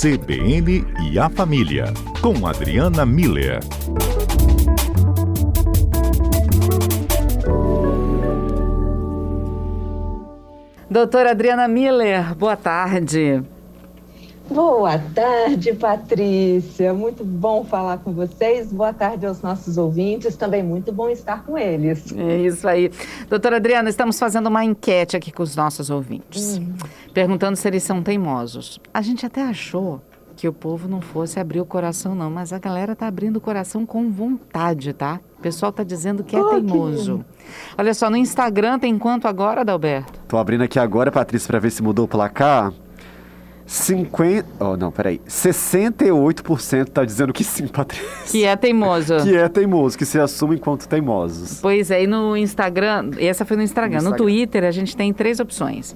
CBN e a Família, com Adriana Miller. Doutora Adriana Miller, boa tarde. Boa tarde, Patrícia. Muito bom falar com vocês. Boa tarde aos nossos ouvintes. Também muito bom estar com eles. É isso aí. Doutora Adriana, estamos fazendo uma enquete aqui com os nossos ouvintes, uhum. perguntando se eles são teimosos. A gente até achou que o povo não fosse abrir o coração, não, mas a galera tá abrindo o coração com vontade, tá? O pessoal tá dizendo que é oh, teimoso. Que... Olha só, no Instagram tem quanto agora, Adalberto? Tô abrindo aqui agora, Patrícia, para ver se mudou o placar. 50. Oh, não, peraí. 68% tá dizendo que sim, Patrícia. Que é teimoso. que é teimoso, que se assume enquanto teimosos. Pois é, e no Instagram, essa foi no Instagram. no Instagram. No Twitter, a gente tem três opções.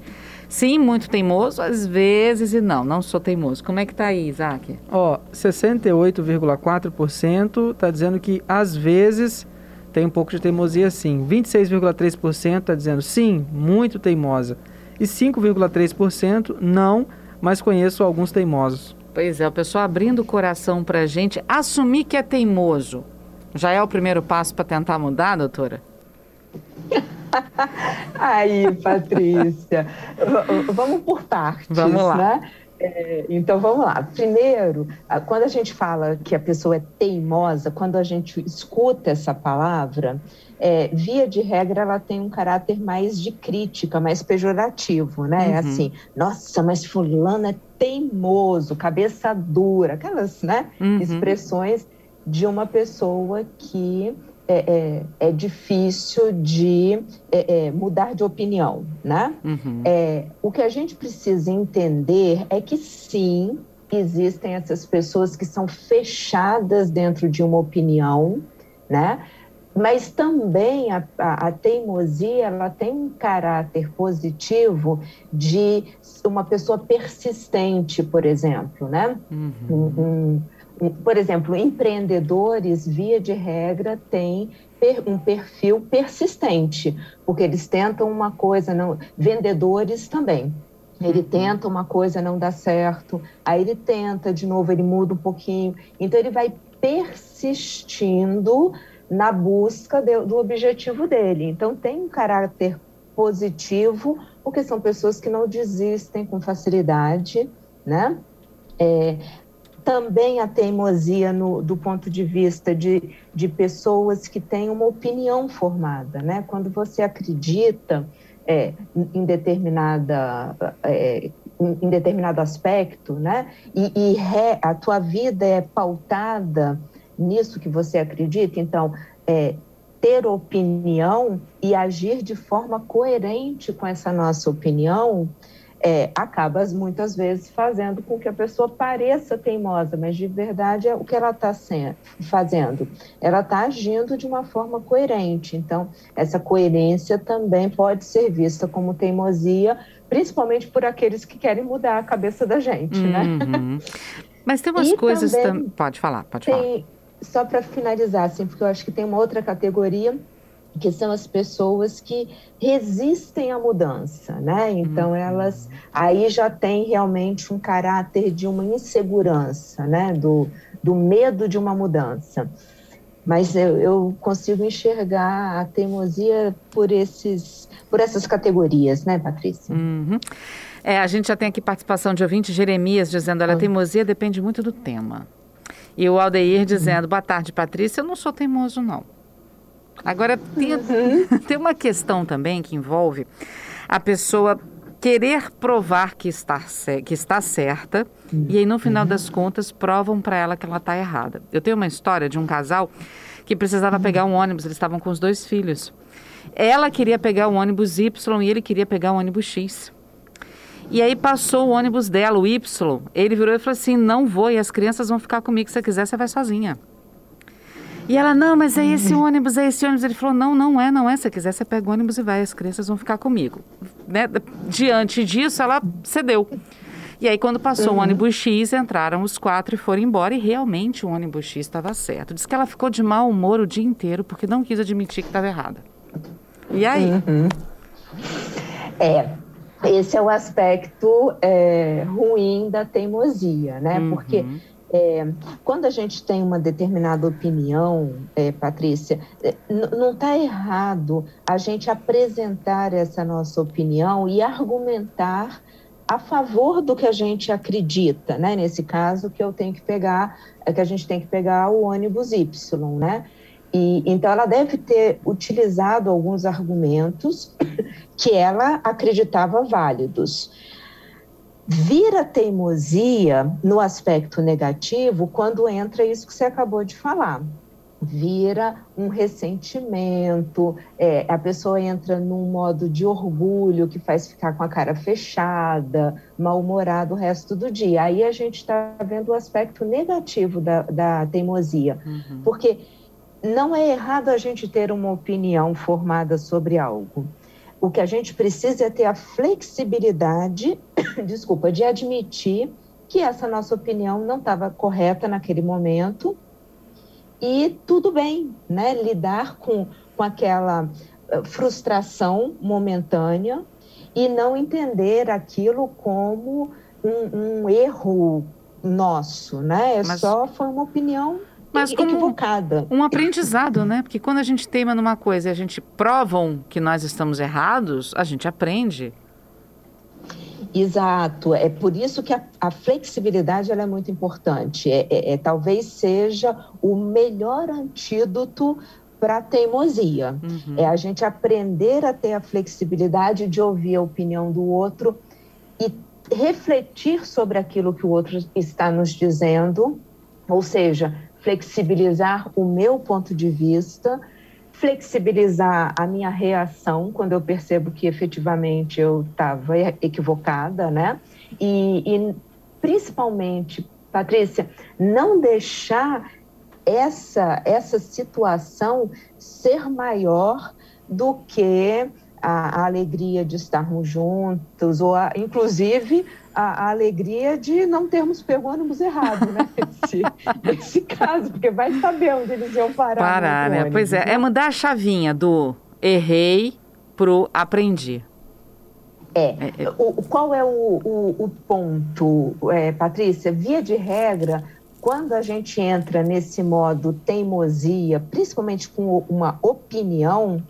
Sim, muito teimoso, às vezes, e não, não sou teimoso. Como é que tá aí, Isaac? Ó, 68,4% está dizendo que às vezes tem um pouco de teimosia sim. 26,3% está dizendo sim, muito teimosa. E 5,3% não, mas conheço alguns teimosos. Pois é, o pessoal abrindo o coração para a gente. Assumir que é teimoso já é o primeiro passo para tentar mudar, doutora? Aí, Patrícia, vamos por partes, vamos lá. né? É, então vamos lá. Primeiro, quando a gente fala que a pessoa é teimosa, quando a gente escuta essa palavra, é, via de regra, ela tem um caráter mais de crítica, mais pejorativo, né? Uhum. Assim, nossa, mas fulano é teimoso, cabeça dura, aquelas né, uhum. expressões de uma pessoa que é, é, é difícil de é, é, mudar de opinião, né? Uhum. É, o que a gente precisa entender é que sim, existem essas pessoas que são fechadas dentro de uma opinião, né? Mas também a, a, a, teimosia ela tem um caráter positivo de uma pessoa persistente, por exemplo, né? Uhum. Um, um, por exemplo, empreendedores, via de regra, têm um perfil persistente, porque eles tentam uma coisa, não. Vendedores também. Ele uhum. tenta uma coisa, não dá certo, aí ele tenta de novo, ele muda um pouquinho. Então ele vai persistindo na busca de, do objetivo dele. Então, tem um caráter positivo, porque são pessoas que não desistem com facilidade, né? É, também a teimosia no, do ponto de vista de, de pessoas que têm uma opinião formada, né? Quando você acredita é, em determinada é, em determinado aspecto, né? E, e re, a tua vida é pautada nisso que você acredita, então, é, ter opinião e agir de forma coerente com essa nossa opinião é, acaba muitas vezes fazendo com que a pessoa pareça teimosa, mas de verdade é o que ela está fazendo. Ela está agindo de uma forma coerente. Então, essa coerência também pode ser vista como teimosia, principalmente por aqueles que querem mudar a cabeça da gente, né? uhum. Mas tem umas e coisas também. Pode falar, pode tem, falar só para finalizar, assim, porque eu acho que tem uma outra categoria que são as pessoas que resistem à mudança, né? Então uhum. elas aí já tem realmente um caráter de uma insegurança, né? Do, do medo de uma mudança. Mas eu, eu consigo enxergar a teimosia por esses, por essas categorias, né, Patrícia? Uhum. É, a gente já tem aqui participação de ouvinte Jeremias dizendo, a uhum. teimosia depende muito do tema. E o Aldeir dizendo: Boa tarde, Patrícia. Eu não sou teimoso, não. Agora, tem, uhum. tem uma questão também que envolve a pessoa querer provar que está, que está certa uhum. e aí, no final das contas, provam para ela que ela está errada. Eu tenho uma história de um casal que precisava pegar um ônibus, eles estavam com os dois filhos. Ela queria pegar o ônibus Y e ele queria pegar o ônibus X. E aí passou o ônibus dela, o Y. Ele virou e falou assim: não vou, e as crianças vão ficar comigo. Se você quiser, você vai sozinha. E ela, não, mas é esse ônibus, é esse ônibus. Ele falou, não, não é, não é. Se quiser, você pega o ônibus e vai, as crianças vão ficar comigo. Né? Diante disso, ela cedeu. E aí, quando passou uhum. o ônibus X, entraram os quatro e foram embora. E realmente o ônibus X estava certo. Diz que ela ficou de mau humor o dia inteiro porque não quis admitir que estava errada. E aí? Uhum. É, esse é o aspecto é, ruim da teimosia, né? Uhum. Porque é, quando a gente tem uma determinada opinião, é, Patrícia, é, não está errado a gente apresentar essa nossa opinião e argumentar a favor do que a gente acredita, né? Nesse caso, que eu tenho que pegar, é que a gente tem que pegar o ônibus Y, né? E, então, ela deve ter utilizado alguns argumentos que ela acreditava válidos. Vira teimosia no aspecto negativo quando entra isso que você acabou de falar. Vira um ressentimento, é, a pessoa entra num modo de orgulho que faz ficar com a cara fechada, mal-humorado o resto do dia. Aí a gente está vendo o aspecto negativo da, da teimosia. Uhum. Porque não é errado a gente ter uma opinião formada sobre algo. O que a gente precisa é ter a flexibilidade, desculpa, de admitir que essa nossa opinião não estava correta naquele momento e tudo bem, né? Lidar com, com aquela eh, frustração momentânea e não entender aquilo como um, um erro nosso, né? É Mas... só foi uma opinião mas como equivocada. Um aprendizado, né? Porque quando a gente teima numa coisa e a gente provam que nós estamos errados, a gente aprende. Exato, é por isso que a, a flexibilidade é muito importante. É, é, é, talvez seja o melhor antídoto para a teimosia. Uhum. É a gente aprender a ter a flexibilidade de ouvir a opinião do outro e refletir sobre aquilo que o outro está nos dizendo, ou seja, flexibilizar o meu ponto de vista, flexibilizar a minha reação quando eu percebo que efetivamente eu estava equivocada, né? E, e principalmente, Patrícia, não deixar essa, essa situação ser maior do que a, a alegria de estarmos juntos, ou a, inclusive a, a, alegria de não termos pego o ônibus errado, né? Nesse, caso, porque vai saber onde eles iam parar. Parar, né? Ônibus, pois é, né? é mudar a chavinha do errei pro aprendi. É. é, é. O, qual é o, o, o ponto, é, Patrícia? Via de regra, quando a gente entra nesse modo teimosia, principalmente com uma opinião,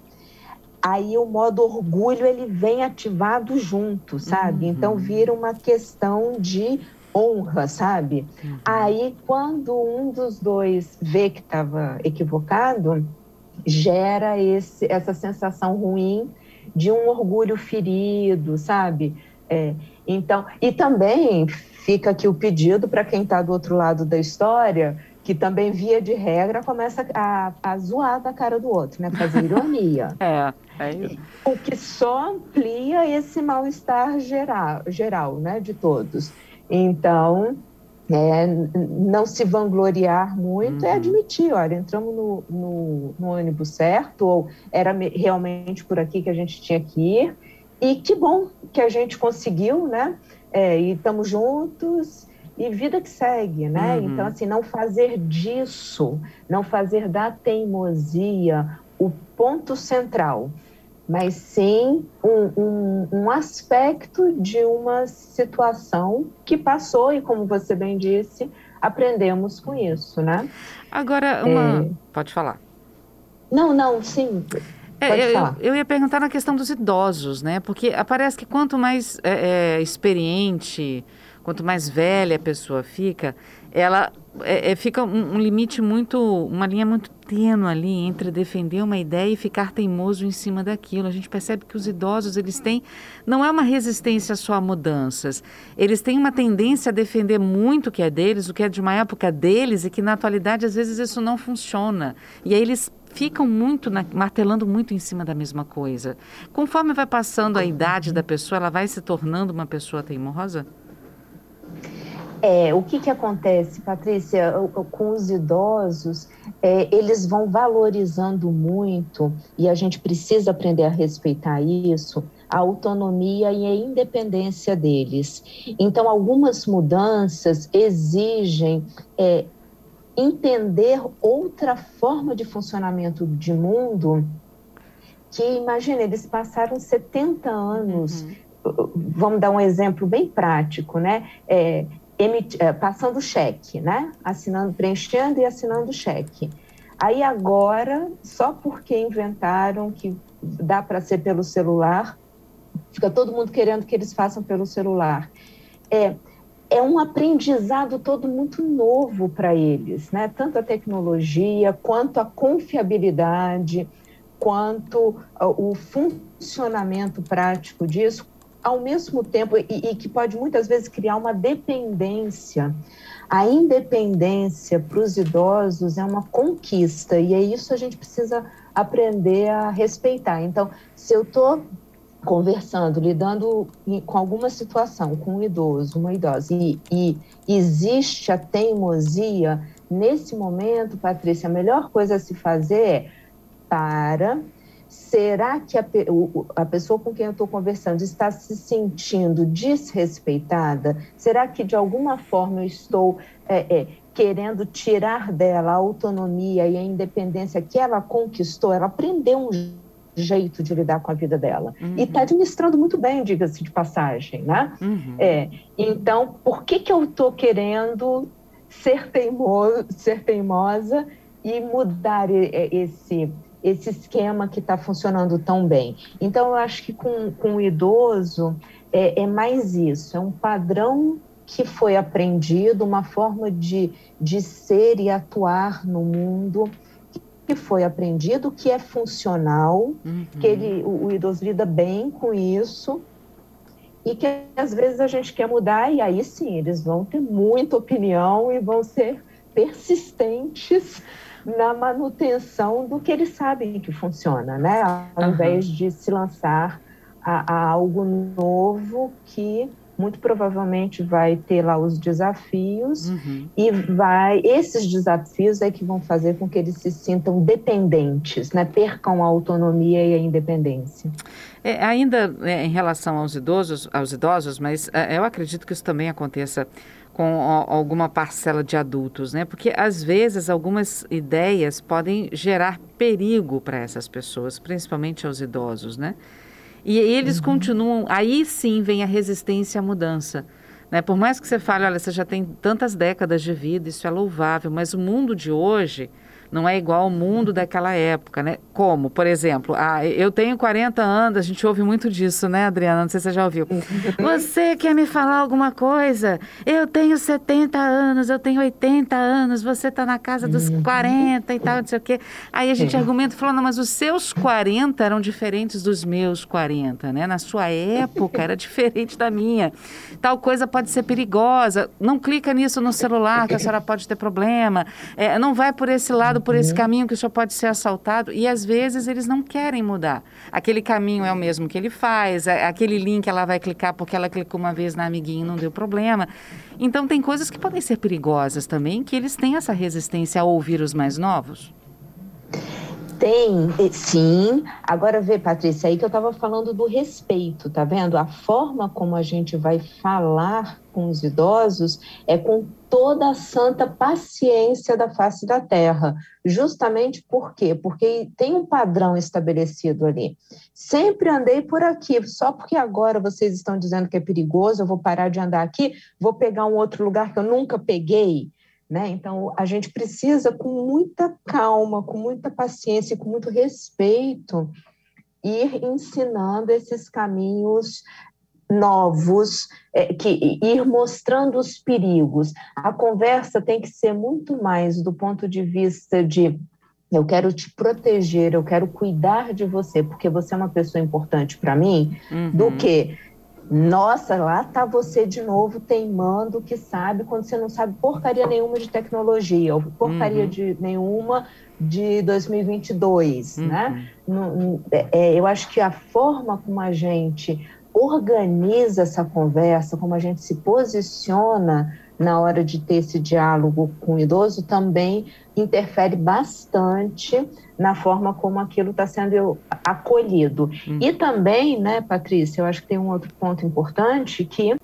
aí o modo orgulho ele vem ativado junto, sabe? Uhum. Então vira uma questão de honra, sabe? Uhum. Aí quando um dos dois vê que estava equivocado, gera esse, essa sensação ruim de um orgulho ferido, sabe? É, então, e também fica aqui o pedido para quem está do outro lado da história que também, via de regra, começa a, a zoar da cara do outro, né? Fazer ironia. é, é. O que só amplia esse mal-estar geral, geral, né? De todos. Então, é, não se vangloriar muito é uhum. é admitir, olha, entramos no, no, no, ônibus certo, ou era realmente por aqui que a gente tinha que ir, e que bom que a gente conseguiu, né? É, e estamos juntos, e vida que segue, né? Uhum. Então, assim, não fazer disso, não fazer da teimosia o ponto central, mas sim um, um, um aspecto de uma situação que passou e, como você bem disse, aprendemos com isso, né? Agora, uma... É... Pode falar. Não, não, sim. É, eu, eu, ia perguntar na questão dos idosos, né? Porque parece que quanto mais é, é, experiente quanto mais velha a pessoa fica, ela é, é, fica um, um, limite muito, uma linha muito tênue ali entre defender uma ideia e ficar teimoso em cima daquilo. A gente percebe que os idosos eles têm não é uma resistência só a mudanças, eles têm uma tendência a defender muito o que é deles, o que é de uma época deles e que na atualidade às vezes isso não funciona. E aí eles ficam muito na, martelando muito em cima da mesma coisa. Conforme vai passando a idade da pessoa, ela vai se tornando uma pessoa teimosa? É, o que, que acontece, Patrícia, com os idosos, é, eles vão valorizando muito, e a gente precisa aprender a respeitar isso, a autonomia e a independência deles. Então, algumas mudanças exigem é, entender outra forma de funcionamento de mundo que, imagina, eles passaram 70 anos. Uhum vamos dar um exemplo bem prático, né? É, é, passando cheque, né? Assinando, preenchendo e assinando cheque. Aí agora, só porque inventaram que dá para ser pelo celular, fica todo mundo querendo que eles façam pelo celular. É, é um aprendizado todo muito novo para eles, né? Tanto a tecnologia, quanto a confiabilidade, quanto o funcionamento prático disso, ao mesmo tempo, e, e que pode muitas vezes criar uma dependência. A independência para os idosos é uma conquista, e é isso a gente precisa aprender a respeitar. Então, se eu estou conversando, lidando com alguma situação com um idoso, uma idosa, e, e existe a teimosia, nesse momento, Patrícia, a melhor coisa a se fazer é para. Será que a, a pessoa com quem eu estou conversando está se sentindo desrespeitada? Será que de alguma forma eu estou é, é, querendo tirar dela a autonomia e a independência que ela conquistou? Ela aprendeu um jeito de lidar com a vida dela. Uhum. E está administrando muito bem, diga-se de passagem, né? Uhum. É, então, por que, que eu estou querendo ser, teimoso, ser teimosa e mudar esse, esse esquema que está funcionando tão bem? Então, eu acho que com, com o idoso é, é mais isso, é um padrão que foi aprendido, uma forma de, de ser e atuar no mundo que foi aprendido, que é funcional, uhum. que ele, o, o, idoso lida bem com isso, e que às vezes a gente quer mudar, e aí sim, eles vão ter muita opinião e vão ser persistentes na manutenção do que eles sabem que funciona, né? Ao uhum. invés de se lançar a, a algo novo que muito provavelmente vai ter lá os desafios uhum. e vai esses desafios é que vão fazer com que eles se sintam dependentes, né? Percam a autonomia e a independência. É, ainda é, em relação aos idosos, aos idosos, mas é, eu acredito que isso também aconteça com alguma parcela de adultos, né? Porque às vezes algumas ideias podem gerar perigo para essas pessoas, principalmente aos idosos, né? E eles uhum. continuam, aí sim vem a resistência à mudança. Né? Por mais que você fale, olha, você já tem tantas décadas de vida, isso é louvável, mas o mundo de hoje não é igual ao mundo daquela época, né? Como, por exemplo, ah, eu tenho 40 anos, a gente ouve muito disso, né, Adriana? Não sei se você já ouviu. Você quer me falar alguma coisa? Eu tenho 70 anos, eu tenho 80 anos, você está na casa dos 40 uhum. e tal, não sei o quê. Aí a gente argumenta falando, mas os seus 40 eram diferentes dos meus 40, né? Na sua época era diferente da minha. Tal coisa pode ser perigosa. Não clica nisso no celular, que a senhora pode ter problema. É, não vai por esse lado por esse uhum. caminho que o senhor pode ser assaltado. E às vezes eles não querem mudar. Aquele caminho é o mesmo que ele faz, é, aquele link ela vai clicar porque ela clicou uma vez na amiguinha e não deu problema. Então tem coisas que podem ser perigosas também, que eles têm essa resistência a ouvir os mais novos. Tem, sim. Agora vê, Patrícia, aí que eu estava falando do respeito, tá vendo? A forma como a gente vai falar com os idosos é com toda a santa paciência da face da terra. Justamente por quê? Porque tem um padrão estabelecido ali. Sempre andei por aqui, só porque agora vocês estão dizendo que é perigoso, eu vou parar de andar aqui, vou pegar um outro lugar que eu nunca peguei. Né? Então, a gente precisa, com muita calma, com muita paciência, com muito respeito, ir ensinando esses caminhos novos, é, que ir mostrando os perigos. A conversa tem que ser muito mais do ponto de vista de eu quero te proteger, eu quero cuidar de você, porque você é uma pessoa importante para mim, uhum. do que nossa, lá está você de novo teimando que sabe quando você não sabe porcaria nenhuma de tecnologia, ou porcaria uhum. de nenhuma de 2022, uhum. né? É, é, eu acho que a forma como a gente organiza essa conversa, como a gente se posiciona na hora de ter esse diálogo com o idoso também interfere bastante na forma como aquilo está sendo acolhido. Hum. E também, né, Patrícia, eu acho que tem um outro ponto importante que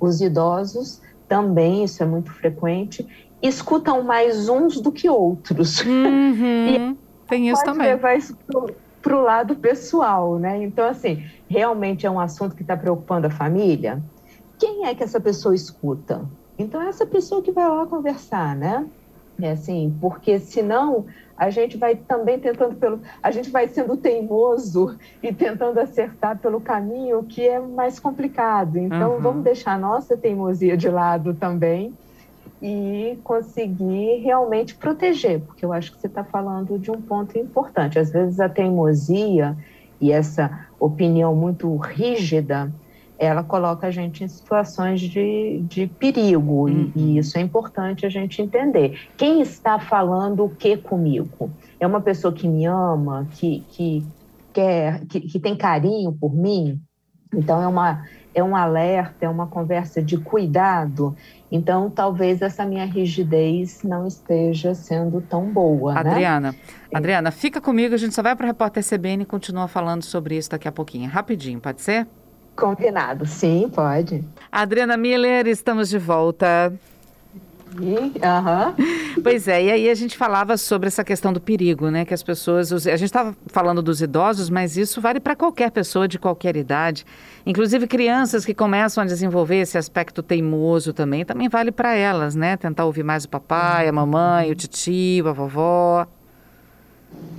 os idosos também, isso é muito frequente, escutam mais uns do que outros. Uhum. e tem isso também. levar isso para o lado pessoal, né? Então, assim, realmente é um assunto que está preocupando a família, quem é que essa pessoa escuta? Então, é essa pessoa que vai lá conversar, né? É assim, porque senão a gente vai também tentando pelo. A gente vai sendo teimoso e tentando acertar pelo caminho que é mais complicado. Então, uhum. vamos deixar a nossa teimosia de lado também e conseguir realmente proteger, porque eu acho que você está falando de um ponto importante. Às vezes a teimosia e essa opinião muito rígida ela coloca a gente em situações de, de perigo, uhum. e, e, isso é importante a gente entender. Quem está falando o que comigo? É uma pessoa que me ama, que, que quer, que, que tem carinho por mim? Então, é, uma, é um alerta, é uma conversa de cuidado. Então, talvez essa minha rigidez não esteja sendo tão boa. Né? Adriana, né? Adriana, fica comigo, a gente só vai para o repórter CBN e continua falando sobre isso daqui a pouquinho. Rapidinho, pode ser? Combinado, sim, pode. Adriana Miller, estamos de volta. Uhum. Pois é, e aí a gente falava sobre essa questão do perigo, né? Que as pessoas. A gente estava falando dos idosos, mas isso vale para qualquer pessoa de qualquer idade. Inclusive crianças que começam a desenvolver esse aspecto teimoso também, também vale para elas, né? Tentar ouvir mais o papai, a mamãe, o tio, a vovó.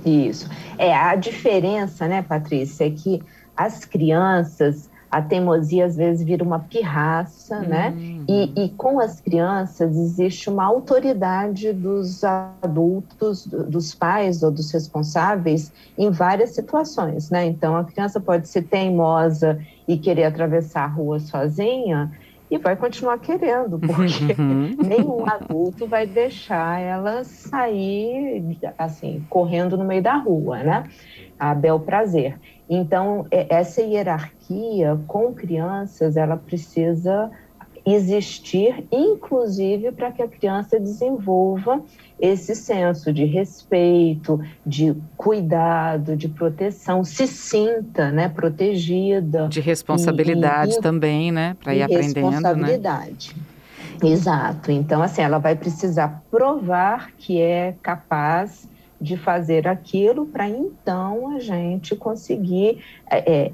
Isso. É, a diferença, né, Patrícia, é que as crianças a teimosia às vezes vira uma pirraça, uhum. né? E, e, com as crianças existe uma autoridade dos adultos, dos pais ou dos responsáveis em várias situações, né? Então a criança pode ser teimosa e querer atravessar a rua sozinha e vai continuar querendo, porque uhum. nenhum adulto vai deixar ela sair assim correndo no meio da rua, né? A bel prazer. Então, é, essa hierarquia com crianças, ela precisa existir, inclusive para que a criança desenvolva esse senso de respeito, de cuidado, de proteção, se sinta, né, protegida. De responsabilidade e, e, também, né, para ir aprendendo, né? responsabilidade. Né? Exato. Então, assim, ela vai precisar provar que é capaz de fazer aquilo para então a gente conseguir é, é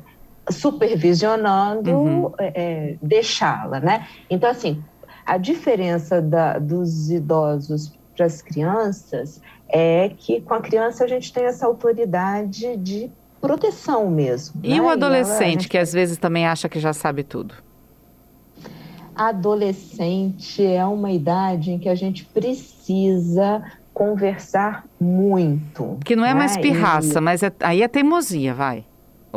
supervisionando uhum. é, é, deixá-la, né? Então assim a diferença da, dos idosos para as crianças é que com a criança a gente tem essa autoridade de proteção mesmo. E né? o adolescente e ela, gente... que às vezes também acha que já sabe tudo? Adolescente é uma idade em que a gente precisa conversar muito. Que não é né? mais pirraça, e... mas é, aí é teimosia, vai.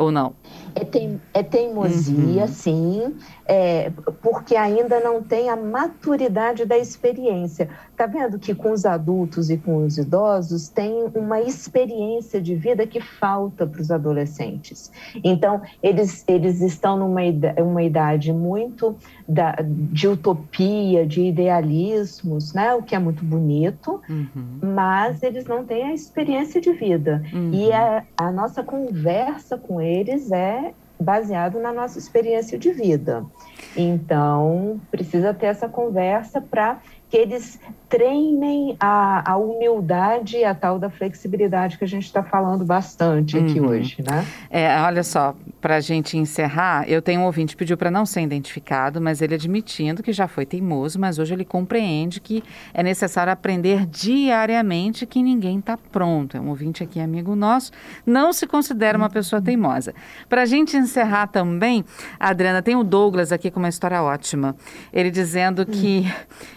Ou não? É, teim, é teimosia, uhum. sim, é, porque ainda não tem a maturidade da experiência. Está vendo que com os adultos e com os idosos tem uma experiência de vida que falta para os adolescentes. Então, eles, eles estão numa idade, uma idade muito da, de utopia, de idealismos, né? o que é muito bonito, uhum. mas eles não têm a experiência de vida. Uhum. E a, a nossa conversa com eles é baseado na nossa experiência de vida. Então, precisa ter essa conversa para que eles treinem a, a humildade e a tal da flexibilidade que a gente está falando bastante aqui uhum. hoje, né? É, olha só, para a gente encerrar, eu tenho um ouvinte que pediu para não ser identificado, mas ele admitindo que já foi teimoso, mas hoje ele compreende que é necessário aprender diariamente que ninguém está pronto. É um ouvinte aqui, amigo nosso, não se considera uma pessoa teimosa. Para a gente encerrar também, Adriana, tem o Douglas aqui com uma história ótima. Ele dizendo que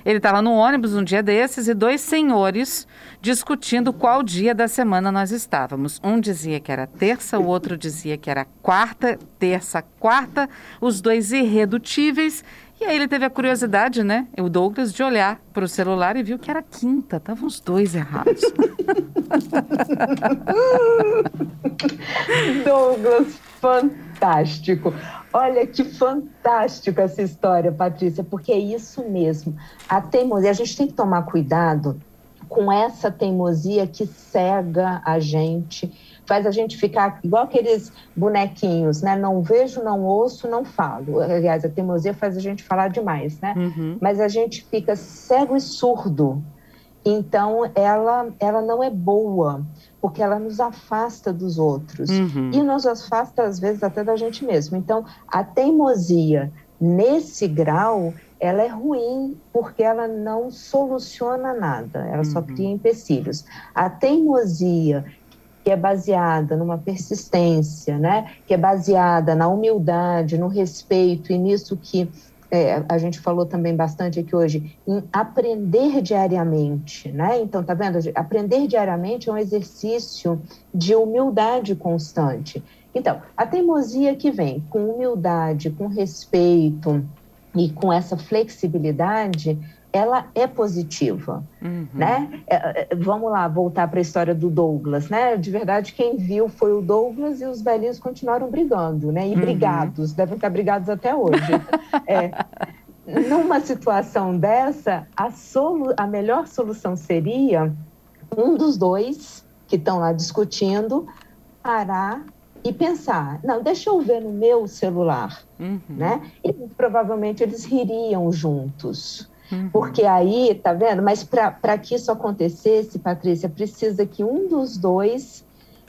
ele estava no ônibus um dia desses e dois senhores discutindo qual dia da semana nós estávamos. Um dizia que era terça, o outro dizia que era quarta, terça, quarta, os dois irredutíveis. E aí ele teve a curiosidade, né, o Douglas, de olhar para o celular e viu que era quinta. Estavam os dois errados. Douglas, fantástico. Olha que fantástico essa história, Patrícia, porque é isso mesmo. A teimosia, a gente tem que tomar cuidado com essa teimosia que cega a gente, faz a gente ficar igual aqueles bonequinhos, né? Não vejo, não ouço, não falo. Aliás, a teimosia faz a gente falar demais, né? Uhum. Mas a gente fica cego e surdo Então, ela, ela não é boa, porque ela nos afasta dos outros. Uhum. E nos afasta, às vezes, até da gente mesmo. Então, a teimosia, nesse grau, ela é ruim porque ela não soluciona nada, ela só Uhum. cria empecilhos. A teimosia, que é baseada numa persistência, né? que é baseada na humildade, no respeito e nisso que é, a gente falou também bastante aqui hoje, em aprender diariamente, né? Então, tá vendo? Aprender diariamente é um exercício de humildade constante. Então, a teimosia que vem com humildade, com respeito e com essa flexibilidade, ela é positiva, Uhum. né? É, é, vamos lá, voltar para a história do Douglas, né? De verdade, quem viu foi o Douglas e os velhinhos continuaram brigando, né? E Uhum. brigados, devem estar brigados até hoje. É, numa situação dessa, a, solu a melhor solução seria um dos dois que estão lá discutindo parar e pensar, não, deixa eu ver no meu celular, Uhum. né? E provavelmente eles ririam juntos. Uhum. Porque aí, tá vendo? Mas para que isso acontecesse, Patrícia, precisa que um dos dois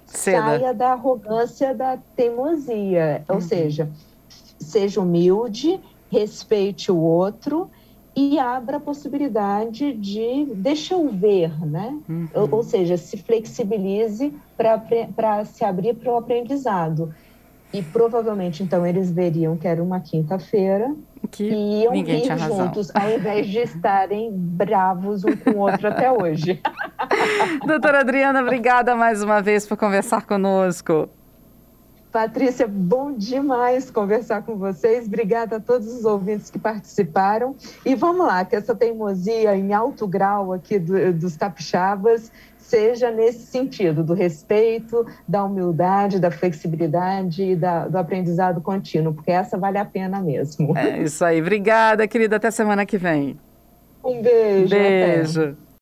Ceda. saia da arrogância, da teimosia. Uhum. Ou seja, seja humilde, respeite o outro e abra a possibilidade de deixa eu ver, né? Uhum. Ou, ou seja, se flexibilize para se abrir para o aprendizado. E provavelmente, então, eles veriam que era uma quinta-feira Que e iam ninguém rir juntos, ao invés de estarem bravos um com o outro até hoje. Doutora Adriana, obrigada mais uma vez por conversar conosco. Patrícia, bom demais conversar com vocês. Obrigada a todos os ouvintes que participaram. E vamos lá, que essa teimosia em alto grau aqui do- dos capixabas seja nesse sentido, do respeito, da humildade, da flexibilidade e da- do aprendizado contínuo, porque essa vale a pena mesmo. É isso aí. Obrigada, querida. Até semana que vem. Um beijo. até. Beijo.